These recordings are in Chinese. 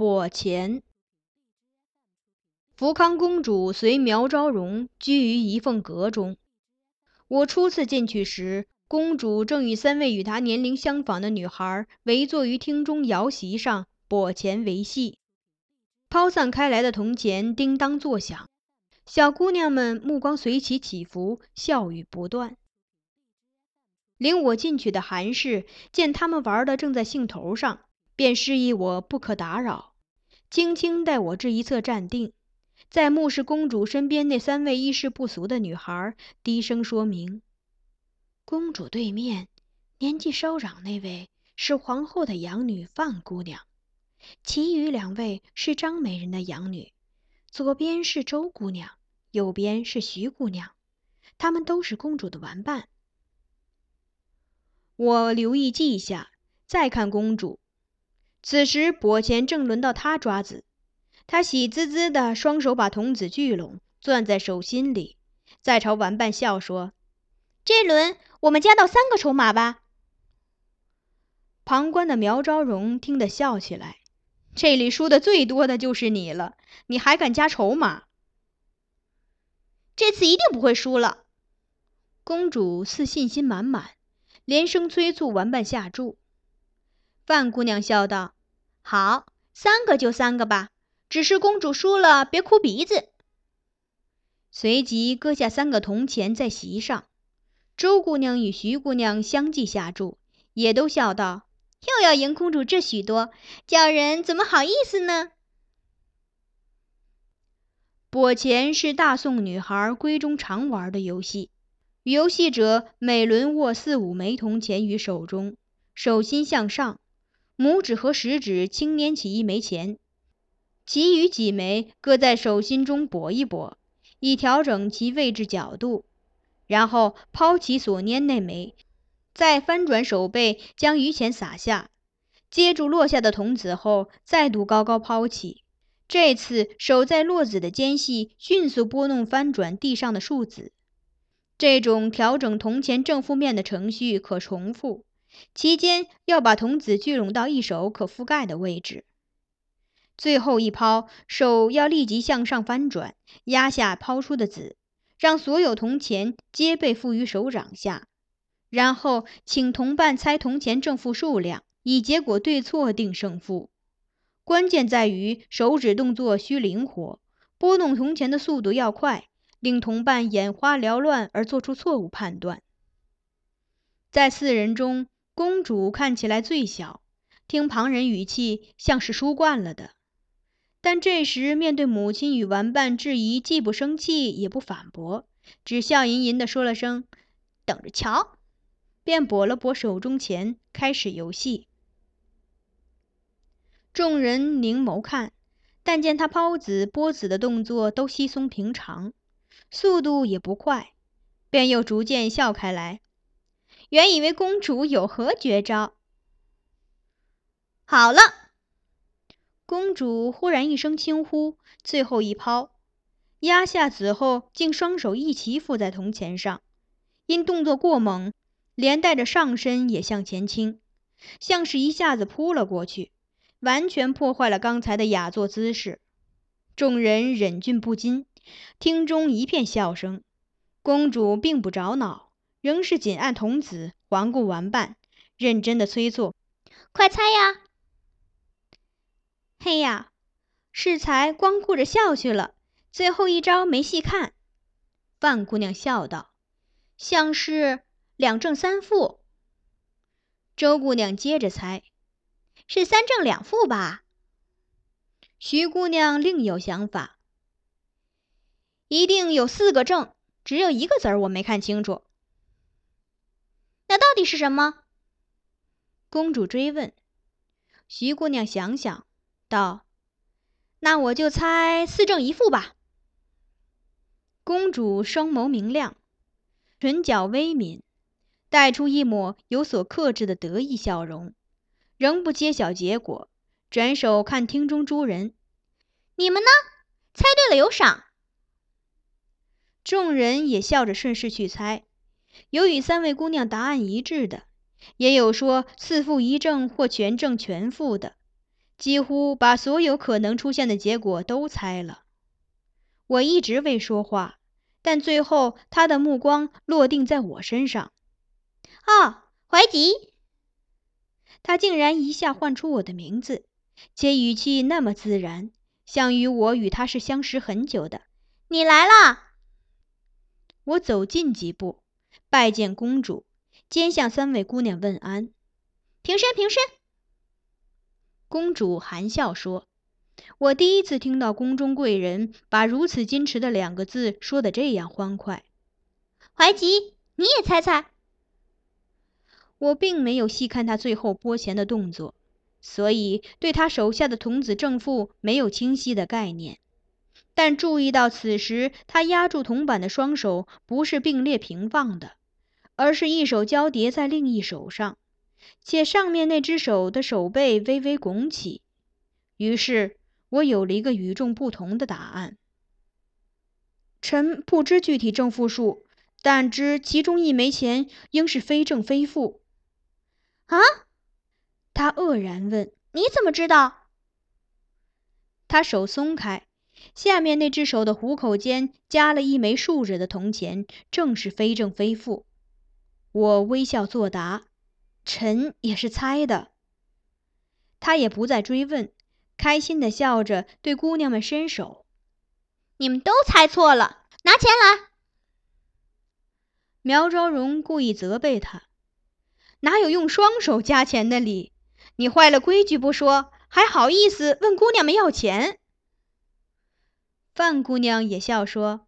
跛钱。福康公主随苗昭容居于一凤阁中。我初次进去时，公主正与三位与她年龄相仿的女孩围坐于厅中摇席上，跛钱为戏。抛散开来的铜钱叮当作响，小姑娘们目光随其起伏，笑语不断。领我进去的韩氏见他们玩的正在兴头上，便示意我不可打扰，轻轻带我至一侧站定。在目视公主身边那三位衣饰不俗的女孩，低声说明：“公主对面年纪稍长那位是皇后的养女范姑娘，其余两位是张美人的养女，左边是周姑娘，右边是徐姑娘，她们都是公主的玩伴。”我留意记下，再看公主。此时跛前正轮到他抓子。他喜滋滋的，双手把童子聚拢，攥在手心里，再朝玩伴笑说：“这轮我们加到三个筹码吧。”旁观的苗昭荣听得笑起来：“这里输的最多的就是你了，你还敢加筹码？这次一定不会输了。”公主似信心满满，连声催促玩伴下注。范姑娘笑道：“好，三个就三个吧。”只是公主输了，别哭鼻子。随即搁下三个铜钱在席上，周姑娘与徐姑娘相继下注，也都笑道：“又要赢公主这许多，叫人怎么好意思呢？”跛钱是大宋女孩闺中常玩的游戏，游戏者每轮握四五枚铜钱于手中，手心向上，拇指和食指轻捻起一枚钱。其余几枚搁在手心中拨一拨，以调整其位置角度，然后抛起所拈那枚，再翻转手背将余钱撒下，接住落下的童子后，再度高高抛起。这次手在落子的间隙迅速拨弄翻转地上的数子。这种调整铜钱正负面的程序可重复，期间要把童子聚拢到一手可覆盖的位置。最后一抛，手要立即向上翻转，压下抛出的子，让所有铜钱皆被附于手掌下。然后请同伴猜铜钱正负数量，以结果对错定胜负。关键在于手指动作需灵活，拨弄铜钱的速度要快，令同伴眼花缭乱而做出错误判断。在四人中，公主看起来最小，听旁人语气像是输惯了的。但这时面对母亲与玩伴质疑，既不生气也不反驳，只笑吟吟地说了声“等着瞧”，便拨了拨手中钱，开始游戏。众人凝眸看，但见他抛子拨子的动作都稀松平常，速度也不快，便又逐渐笑开来。原以为公主有何绝招，好了。公主忽然一声轻呼，最后一抛，压下子后，竟双手一齐附在铜钱上，因动作过猛，连带着上身也向前倾，像是一下子扑了过去，完全破坏了刚才的雅座姿势。众人忍俊不禁，厅中一片笑声。公主并不着恼，仍是紧按童子，环顾玩伴，认真的催促：“快猜呀！”嘿呀，适才光顾着笑去了，最后一招没细看。范姑娘笑道：“像是两正三负。”周姑娘接着猜：“是三正两负吧？”徐姑娘另有想法：“一定有四个正，只有一个子儿我没看清楚。”那到底是什么？公主追问。徐姑娘想想。道：“那我就猜四正一负吧。”公主双眸明亮，唇角微抿，带出一抹有所克制的得意笑容，仍不揭晓结果，转手看厅中诸人：“你们呢？猜对了有赏。”众人也笑着顺势去猜，有与三位姑娘答案一致的，也有说四负一正或全正全负的。几乎把所有可能出现的结果都猜了。我一直未说话，但最后他的目光落定在我身上。哦，怀吉！他竟然一下唤出我的名字，且语气那么自然，像与我与他是相识很久的。你来了！我走近几步，拜见公主，兼向三位姑娘问安。平身，平身。公主含笑说：“我第一次听到宫中贵人把如此矜持的两个字说的这样欢快。”怀吉，你也猜猜。我并没有细看他最后拨钱的动作，所以对他手下的童子正负没有清晰的概念。但注意到此时他压住铜板的双手不是并列平放的，而是一手交叠在另一手上，且上面那只手的手背微微拱起。于是我有了一个与众不同的答案：臣不知具体正负数，但知其中一枚钱应是非正非负。啊！他愕然问：“你怎么知道？”他手松开，下面那只手的虎口间夹了一枚竖着的铜钱，正是非正非负。我微笑作答：“臣也是猜的。”他也不再追问，开心的笑着对姑娘们伸手：“你们都猜错了，拿钱来。”苗昭荣故意责备他。哪有用双手加钱的理？你坏了规矩不说，还好意思问姑娘们要钱？范姑娘也笑说：“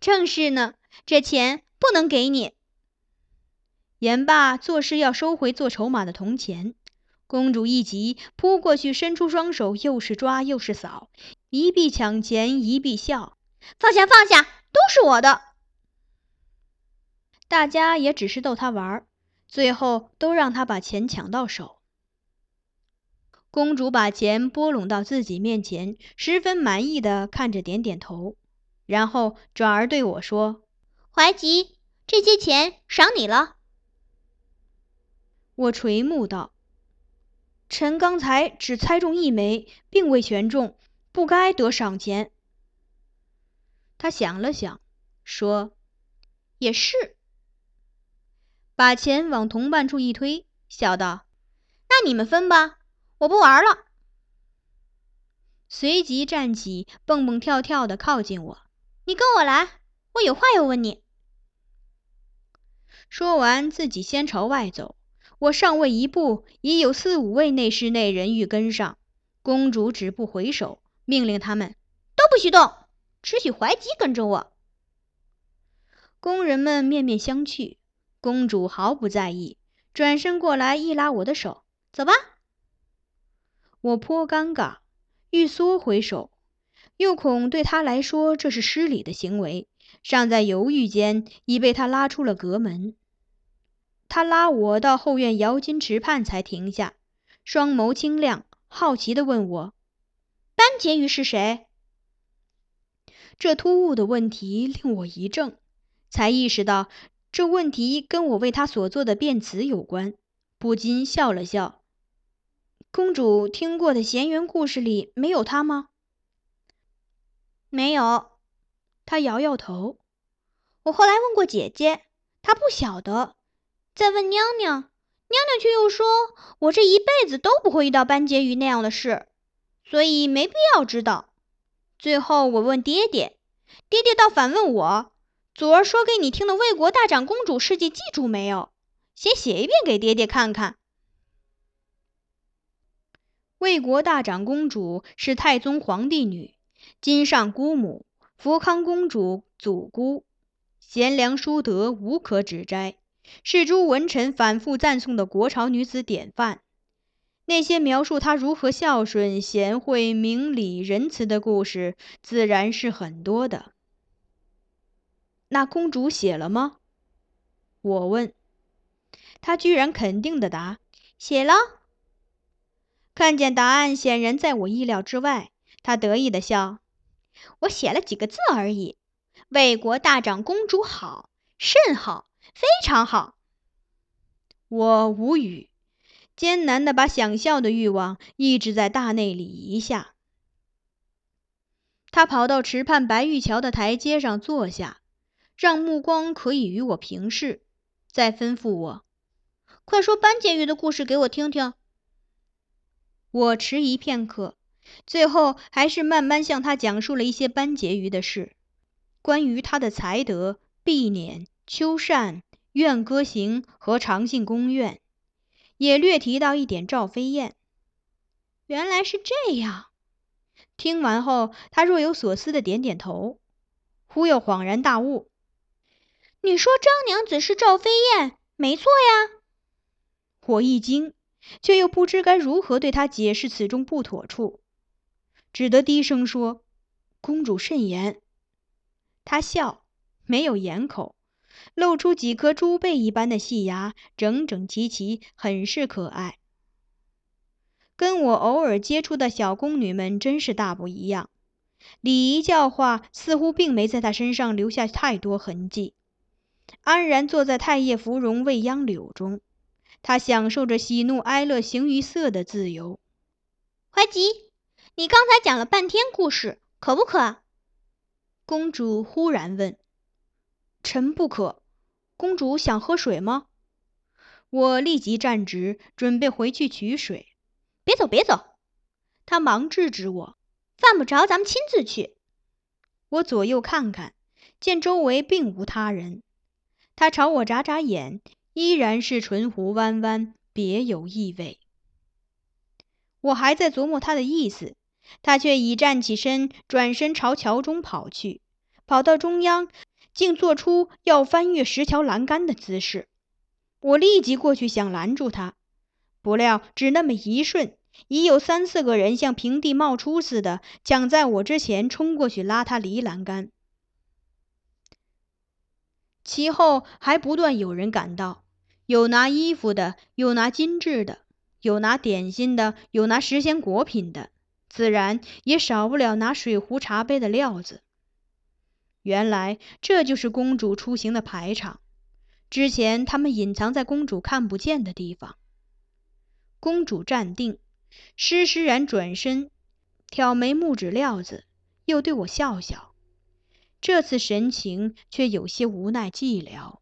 正是呢，这钱不能给你。”言罢，作势要收回做筹码的铜钱。公主一急，扑过去，伸出双手，又是抓又是扫，一臂抢钱，一臂笑：“放下，放下，都是我的。”大家也只是逗他玩儿。最后都让他把钱抢到手。公主把钱拨拢到自己面前，十分满意的看着，点点头，然后转而对我说：“怀吉，这些钱赏你了。”我垂目道：“臣刚才只猜中一枚，并未选中，不该得赏钱。”他想了想，说：“也是。”把钱往同伴处一推，笑道：“那你们分吧，我不玩了。”随即站起，蹦蹦跳跳的靠近我：“你跟我来，我有话要问你。”说完，自己先朝外走。我尚未一步，已有四五位内侍内人欲跟上。公主止步回首，命令他们都不许动，只许怀吉跟着我。工人们面面相觑。公主毫不在意，转身过来一拉我的手：“走吧。”我颇尴尬，欲缩回手，又恐对他来说这是失礼的行为，尚在犹豫间，已被他拉出了阁门。他拉我到后院摇金池畔才停下，双眸清亮，好奇地问我：“班婕妤是谁？”这突兀的问题令我一怔，才意识到。这问题跟我为他所做的辩词有关，不禁笑了笑。公主听过的闲云故事里没有他吗？没有。他摇摇头。我后来问过姐姐，她不晓得。再问娘娘，娘娘却又说我这一辈子都不会遇到班婕妤那样的事，所以没必要知道。最后我问爹爹，爹爹倒反问我。昨儿说给你听的魏国大长公主事迹记住没有？先写一遍给爹爹看看。魏国大长公主是太宗皇帝女，金上姑母，福康公主祖姑，贤良淑德，无可指摘，是诸文臣反复赞颂的国朝女子典范。那些描述她如何孝顺、贤惠、明理、仁慈的故事，自然是很多的。那公主写了吗？我问。她居然肯定的答：“写了。”看见答案显然在我意料之外，他得意的笑：“我写了几个字而已。魏国大长公主好，甚好，非常好。”我无语，艰难地把想笑的欲望抑制在大内里一下。他跑到池畔白玉桥的台阶上坐下，让目光可以与我平视，再吩咐我：“快说班婕妤的故事给我听听。”我迟疑片刻，最后还是慢慢向他讲述了一些班婕妤的事，关于她的才德、碧辇、秋扇、怨歌行和长信宫苑，也略提到一点赵飞燕。原来是这样。听完后，他若有所思的点点头，忽又恍然大悟：“你说张娘子是赵飞燕，没错呀。”我一惊。却又不知该如何对他解释此中不妥处，只得低声说：“公主慎言。”他笑，没有掩口，露出几颗猪背一般的细牙，整整齐齐，很是可爱。跟我偶尔接触的小宫女们真是大不一样，礼仪教化似乎并没在她身上留下太多痕迹，安然坐在太液芙蓉未央柳中。他享受着喜怒哀乐形于色的自由。怀吉，你刚才讲了半天故事，渴不渴？公主忽然问。臣不渴。公主想喝水吗？我立即站直，准备回去取水。别走，别走！他忙制止我。犯不着，咱们亲自去。我左右看看，见周围并无他人。他朝我眨眨眼。依然是唇弧弯弯，别有意味。我还在琢磨他的意思，他却已站起身，转身朝桥中跑去。跑到中央，竟做出要翻越石桥栏杆的姿势。我立即过去想拦住他，不料只那么一瞬，已有三四个人像平地冒出似的，抢在我之前冲过去拉他离栏杆。其后还不断有人赶到。有拿衣服的，有拿金质的，有拿点心的，有拿时鲜果品的，自然也少不了拿水壶茶杯的料子。原来这就是公主出行的排场。之前他们隐藏在公主看不见的地方。公主站定，施施然转身，挑眉目指料子，又对我笑笑，这次神情却有些无奈寂寥。